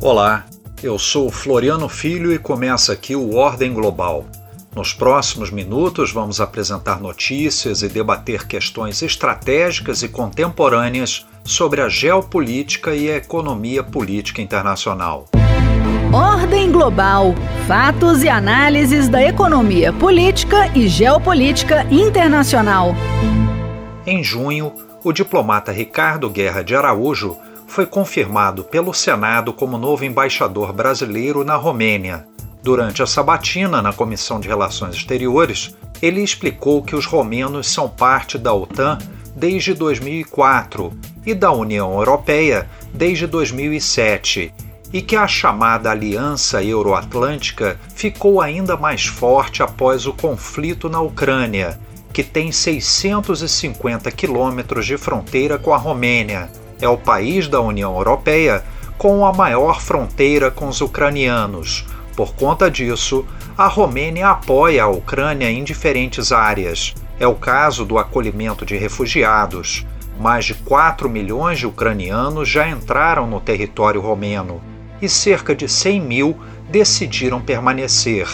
Olá, eu sou Floriano Filho e começa aqui o Ordem Global. Nos próximos minutos vamos apresentar notícias e debater questões estratégicas e contemporâneas sobre a geopolítica e a economia política internacional. Ordem Global. Fatos e análises da economia política e geopolítica internacional. Em junho, o diplomata Ricardo Guerra de Araújo foi confirmado pelo Senado como novo embaixador brasileiro na Romênia. Durante a sabatina na Comissão de Relações Exteriores, ele explicou que os romenos são parte da OTAN desde 2004 e da União Europeia desde 2007 e que a chamada Aliança Euroatlântica ficou ainda mais forte após o conflito na Ucrânia, que tem 650 quilômetros de fronteira com a Romênia. É o país da União Europeia com a maior fronteira com os ucranianos. Por conta disso, a Romênia apoia a Ucrânia em diferentes áreas. É o caso do acolhimento de refugiados. Mais de 4 milhões de ucranianos já entraram no território romeno e cerca de 100 mil decidiram permanecer.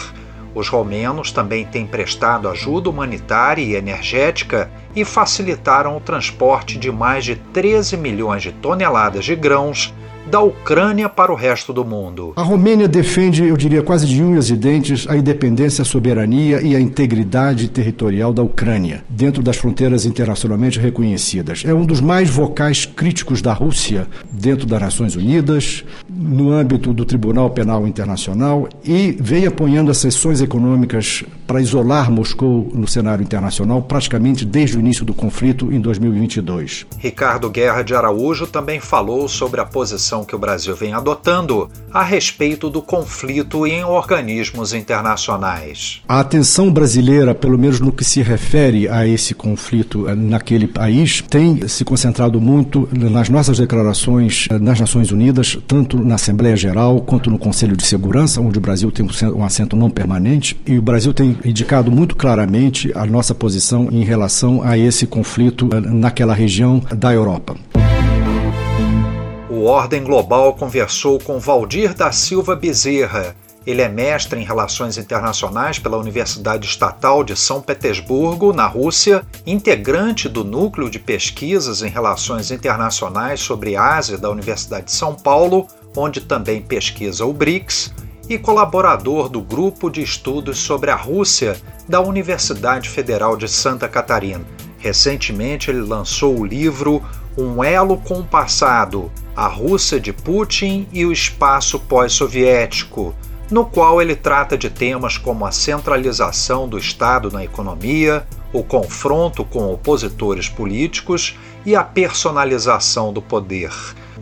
Os romenos também têm prestado ajuda humanitária e energética e facilitaram o transporte de mais de 13 milhões de toneladas de grãos da Ucrânia para o resto do mundo. A Romênia defende, eu diria quase de unhas e dentes, a independência, a soberania e a integridade territorial da Ucrânia, dentro das fronteiras internacionalmente reconhecidas. É um dos mais vocais críticos da Rússia dentro das Nações Unidas, no âmbito do Tribunal Penal Internacional e vem apoiando as sessões econômicas para isolar Moscou no cenário internacional praticamente desde o início do conflito em 2022. Ricardo Guerra de Araújo também falou sobre a posição posição que o Brasil vem adotando a respeito do conflito em organismos internacionais. A atenção brasileira, pelo menos no que se refere a esse conflito eh, naquele país, tem se concentrado muito nas nossas declarações eh, nas Nações Unidas, tanto na Assembleia Geral quanto no Conselho de Segurança, onde o Brasil tem um assento não permanente, e o Brasil tem indicado muito claramente a nossa posição em relação a esse conflito eh, naquela região da Europa. O Ordem Global conversou com Valdir da Silva Bezerra. Ele é mestre em Relações Internacionais pela Universidade Estatal de São Petersburgo, na Rússia, integrante do Núcleo de Pesquisas em Relações Internacionais sobre Ásia da Universidade de São Paulo, onde também pesquisa o BRICS, e colaborador do Grupo de Estudos sobre a Rússia da Universidade Federal de Santa Catarina. Recentemente, ele lançou o livro Um Elo com o Passado a Rússia de Putin e o espaço pós-soviético, no qual ele trata de temas como a centralização do Estado na economia, o confronto com opositores políticos e a personalização do poder.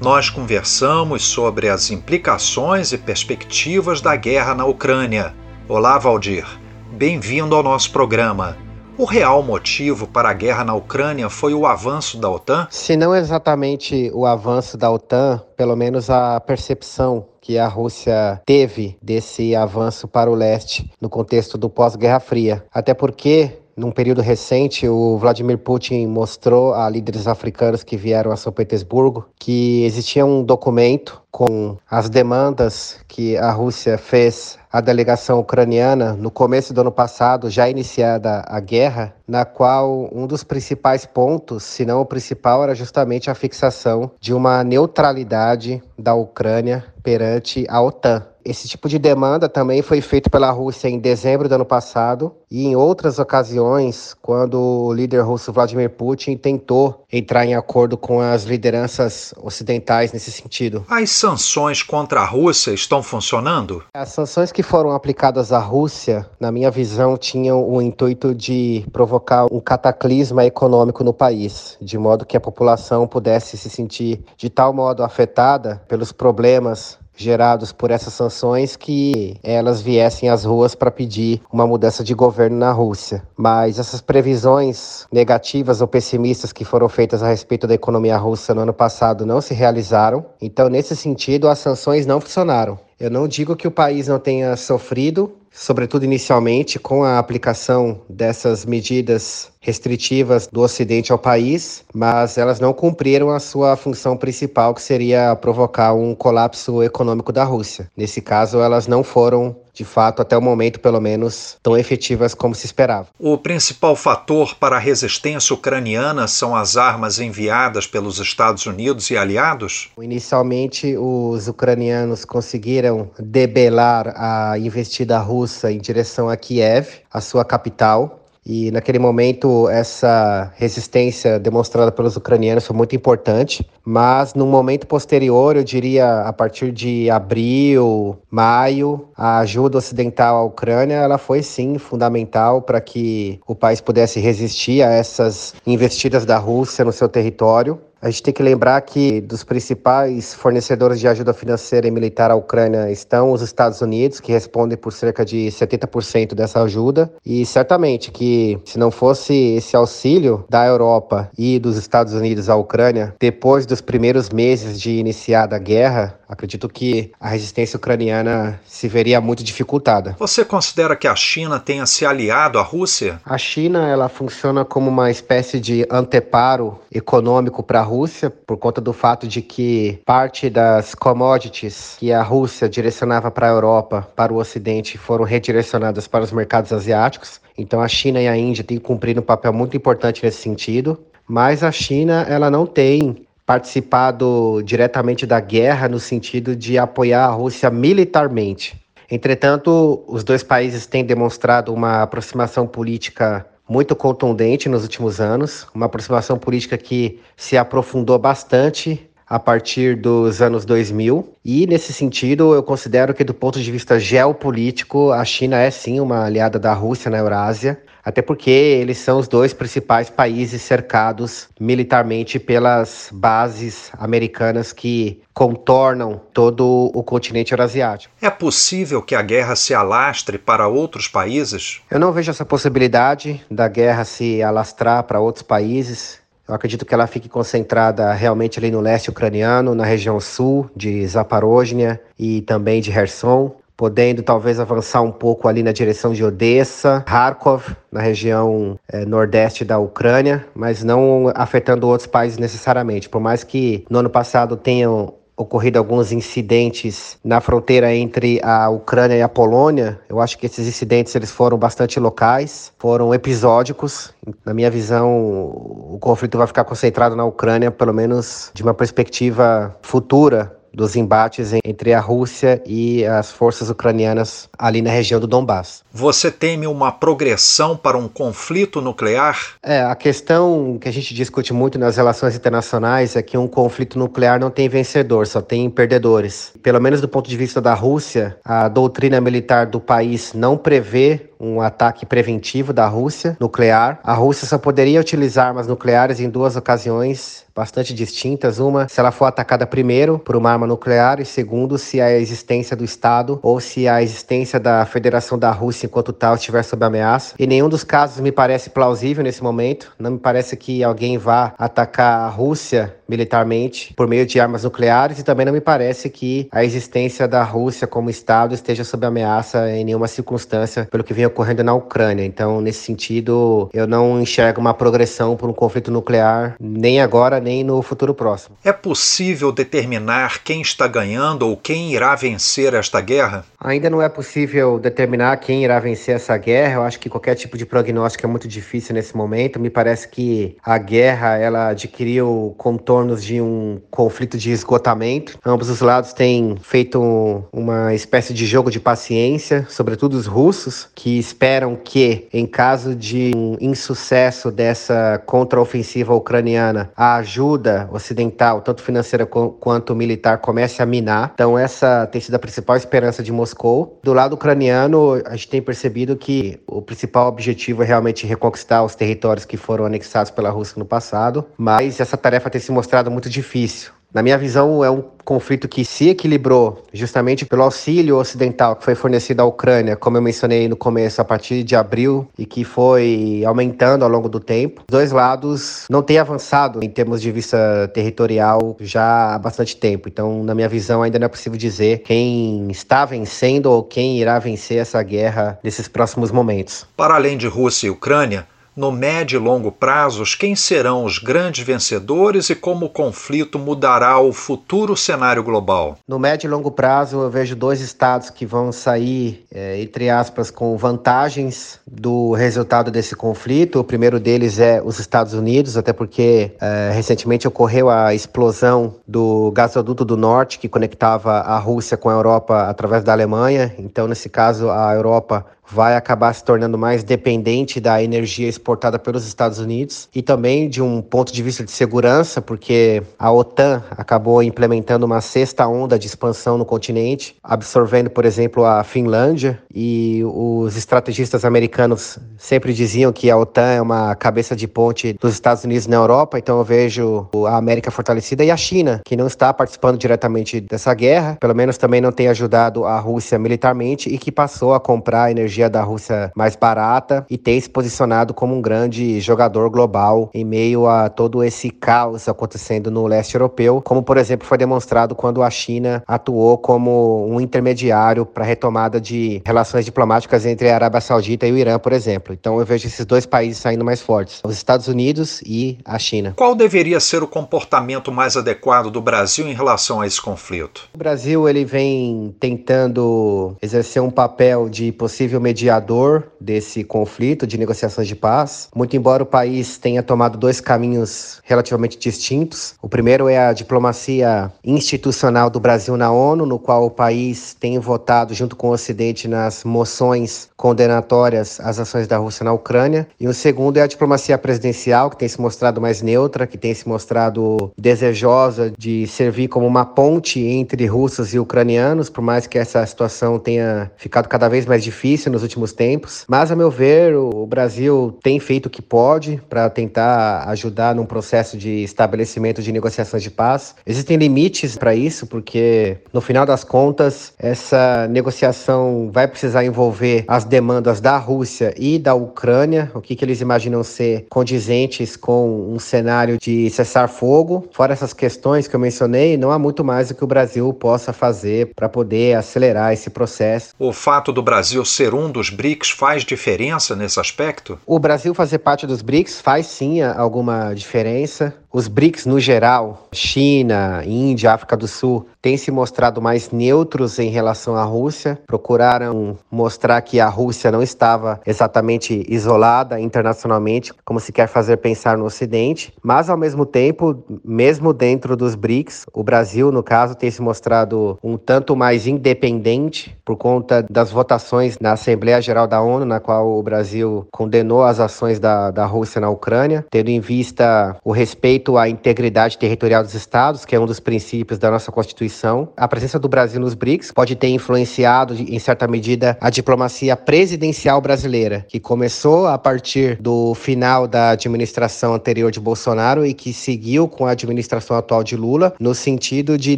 Nós conversamos sobre as implicações e perspectivas da guerra na Ucrânia. Olá, Valdir. Bem-vindo ao nosso programa. O real motivo para a guerra na Ucrânia foi o avanço da OTAN? Se não exatamente o avanço da OTAN, pelo menos a percepção que a Rússia teve desse avanço para o leste no contexto do pós-Guerra Fria. Até porque num período recente, o Vladimir Putin mostrou a líderes africanos que vieram a São Petersburgo que existia um documento com as demandas que a Rússia fez à delegação ucraniana no começo do ano passado, já iniciada a guerra, na qual um dos principais pontos, se não o principal, era justamente a fixação de uma neutralidade da Ucrânia perante a OTAN. Esse tipo de demanda também foi feito pela Rússia em dezembro do ano passado e em outras ocasiões, quando o líder russo Vladimir Putin tentou entrar em acordo com as lideranças ocidentais nesse sentido. As sanções contra a Rússia estão funcionando? As sanções que foram aplicadas à Rússia, na minha visão, tinham o intuito de provocar um cataclisma econômico no país, de modo que a população pudesse se sentir de tal modo afetada pelos problemas gerados por essas sanções que elas viessem às ruas para pedir uma mudança de governo na Rússia. Mas essas previsões negativas ou pessimistas que foram feitas a respeito da economia russa no ano passado não se realizaram. Então, nesse sentido, as sanções não funcionaram. Eu não digo que o país não tenha sofrido, sobretudo inicialmente, com a aplicação dessas medidas restritivas do Ocidente ao país, mas elas não cumpriram a sua função principal, que seria provocar um colapso econômico da Rússia. Nesse caso, elas não foram de fato, até o momento, pelo menos, tão efetivas como se esperava. O principal fator para a resistência ucraniana são as armas enviadas pelos Estados Unidos e aliados? Inicialmente, os ucranianos conseguiram debelar a investida russa em direção a Kiev, a sua capital, e naquele momento, essa resistência demonstrada pelos ucranianos foi muito importante. Mas no momento posterior, eu diria a partir de abril, maio, a ajuda ocidental à Ucrânia ela foi sim fundamental para que o país pudesse resistir a essas investidas da Rússia no seu território. A gente tem que lembrar que dos principais fornecedores de ajuda financeira e militar à Ucrânia estão os Estados Unidos, que respondem por cerca de 70% dessa ajuda. E certamente que se não fosse esse auxílio da Europa e dos Estados Unidos à Ucrânia, depois dos primeiros meses de iniciada a guerra, acredito que a resistência ucraniana se veria muito dificultada. Você considera que a China tenha se aliado à Rússia? A China ela funciona como uma espécie de anteparo econômico para a Rússia, por conta do fato de que parte das commodities que a Rússia direcionava para a Europa, para o Ocidente, foram redirecionadas para os mercados asiáticos. Então a China e a Índia têm cumprido um papel muito importante nesse sentido. Mas a China ela não tem participado diretamente da guerra no sentido de apoiar a Rússia militarmente. Entretanto, os dois países têm demonstrado uma aproximação política muito contundente nos últimos anos, uma aproximação política que se aprofundou bastante a partir dos anos 2000. E nesse sentido, eu considero que do ponto de vista geopolítico, a China é sim uma aliada da Rússia na Eurásia, até porque eles são os dois principais países cercados militarmente pelas bases americanas que contornam todo o continente eurasiático. É possível que a guerra se alastre para outros países? Eu não vejo essa possibilidade da guerra se alastrar para outros países. Eu acredito que ela fique concentrada realmente ali no leste ucraniano, na região sul de Zaporozhia e também de Kherson, podendo talvez avançar um pouco ali na direção de Odessa, Kharkov, na região é, nordeste da Ucrânia, mas não afetando outros países necessariamente. Por mais que no ano passado tenham ocorrido alguns incidentes na fronteira entre a Ucrânia e a Polônia. Eu acho que esses incidentes eles foram bastante locais, foram episódicos. Na minha visão, o conflito vai ficar concentrado na Ucrânia, pelo menos de uma perspectiva futura dos embates entre a Rússia e as forças ucranianas ali na região do Donbass. Você teme uma progressão para um conflito nuclear? É, a questão que a gente discute muito nas relações internacionais é que um conflito nuclear não tem vencedor, só tem perdedores. Pelo menos do ponto de vista da Rússia, a doutrina militar do país não prevê um ataque preventivo da Rússia nuclear. A Rússia só poderia utilizar armas nucleares em duas ocasiões bastante distintas. Uma, se ela for atacada primeiro por uma arma nuclear, e segundo, se a existência do Estado ou se a existência da Federação da Rússia enquanto tal estiver sob ameaça. E nenhum dos casos me parece plausível nesse momento. Não me parece que alguém vá atacar a Rússia militarmente por meio de armas nucleares e também não me parece que a existência da Rússia como Estado esteja sob ameaça em nenhuma circunstância pelo que vem ocorrendo na Ucrânia. Então, nesse sentido, eu não enxergo uma progressão por um conflito nuclear nem agora nem no futuro próximo. É possível determinar quem está ganhando ou quem irá vencer esta guerra? Ainda não é possível determinar quem irá vencer essa guerra. Eu acho que qualquer tipo de prognóstico é muito difícil nesse momento. Me parece que a guerra ela adquiriu contornos de um conflito de esgotamento. Ambos os lados têm feito uma espécie de jogo de paciência, sobretudo os russos, que esperam que, em caso de um insucesso dessa contraofensiva ucraniana, a ajuda ocidental, tanto financeira quanto militar, comece a minar. Então, essa tem sido a principal esperança de Moscou. Do lado ucraniano, a gente tem percebido que o principal objetivo é realmente reconquistar os territórios que foram anexados pela Rússia no passado, mas essa tarefa tem se mostrado muito difícil. Na minha visão, é um conflito que se equilibrou justamente pelo auxílio ocidental que foi fornecido à Ucrânia, como eu mencionei no começo, a partir de abril e que foi aumentando ao longo do tempo. Os dois lados não têm avançado em termos de vista territorial já há bastante tempo. Então, na minha visão, ainda não é possível dizer quem está vencendo ou quem irá vencer essa guerra nesses próximos momentos. Para além de Rússia e Ucrânia, no médio e longo prazos, quem serão os grandes vencedores e como o conflito mudará o futuro cenário global? No médio e longo prazo, eu vejo dois estados que vão sair, é, entre aspas, com vantagens do resultado desse conflito. O primeiro deles é os Estados Unidos, até porque é, recentemente ocorreu a explosão do gasoduto do norte que conectava a Rússia com a Europa através da Alemanha. Então, nesse caso, a Europa vai acabar se tornando mais dependente da energia exportada pelos Estados Unidos e também de um ponto de vista de segurança, porque a OTAN acabou implementando uma sexta onda de expansão no continente, absorvendo, por exemplo, a Finlândia. E os estrategistas americanos sempre diziam que a OTAN é uma cabeça de ponte dos Estados Unidos na Europa, então eu vejo a América fortalecida e a China, que não está participando diretamente dessa guerra, pelo menos também não tem ajudado a Rússia militarmente e que passou a comprar energia da Rússia mais barata e tem se posicionado como um grande jogador global em meio a todo esse caos acontecendo no leste europeu, como por exemplo foi demonstrado quando a China atuou como um intermediário para a retomada de relações diplomáticas entre a Arábia Saudita e o Irã, por exemplo. Então eu vejo esses dois países saindo mais fortes, os Estados Unidos e a China. Qual deveria ser o comportamento mais adequado do Brasil em relação a esse conflito? O Brasil ele vem tentando exercer um papel de possível mediador desse conflito de negociações de paz. Muito embora o país tenha tomado dois caminhos relativamente distintos. O primeiro é a diplomacia institucional do Brasil na ONU, no qual o país tem votado junto com o Ocidente nas moções condenatórias às ações da Rússia na Ucrânia. E o segundo é a diplomacia presidencial, que tem se mostrado mais neutra, que tem se mostrado desejosa de servir como uma ponte entre russos e ucranianos, por mais que essa situação tenha ficado cada vez mais difícil nos últimos tempos. Mas, a meu ver, o Brasil tem feito o que pode para tentar ajudar num processo de estabelecimento de negociações de paz. Existem limites para isso, porque no final das contas, essa negociação vai precisar envolver as demandas da Rússia e da Ucrânia, o que, que eles imaginam ser condizentes com um cenário de cessar fogo. Fora essas questões que eu mencionei, não há muito mais o que o Brasil possa fazer para poder acelerar esse processo. O fato do Brasil ser um um dos BRICS faz diferença nesse aspecto? O Brasil fazer parte dos BRICS faz sim alguma diferença. Os BRICS, no geral, China, Índia, África do Sul, têm se mostrado mais neutros em relação à Rússia, procuraram mostrar que a Rússia não estava exatamente isolada internacionalmente, como se quer fazer pensar no Ocidente, mas ao mesmo tempo, mesmo dentro dos BRICS, o Brasil, no caso, tem se mostrado um tanto mais independente por conta das votações na Assembleia Geral da ONU, na qual o Brasil condenou as ações da, da Rússia na Ucrânia, tendo em vista o respeito respeito à integridade territorial dos estados, que é um dos princípios da nossa Constituição. A presença do Brasil nos BRICS pode ter influenciado, em certa medida, a diplomacia presidencial brasileira, que começou a partir do final da administração anterior de Bolsonaro e que seguiu com a administração atual de Lula, no sentido de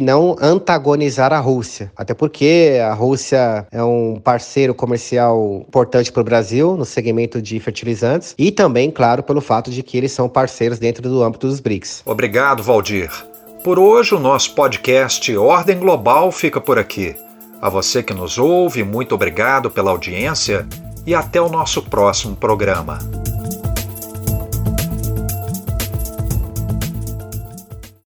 não antagonizar a Rússia. Até porque a Rússia é um parceiro comercial importante para o Brasil no segmento de fertilizantes e também, claro, pelo fato de que eles são parceiros dentro do âmbito dos BRICS. Obrigado, Valdir. Por hoje, o nosso podcast Ordem Global fica por aqui. A você que nos ouve, muito obrigado pela audiência e até o nosso próximo programa.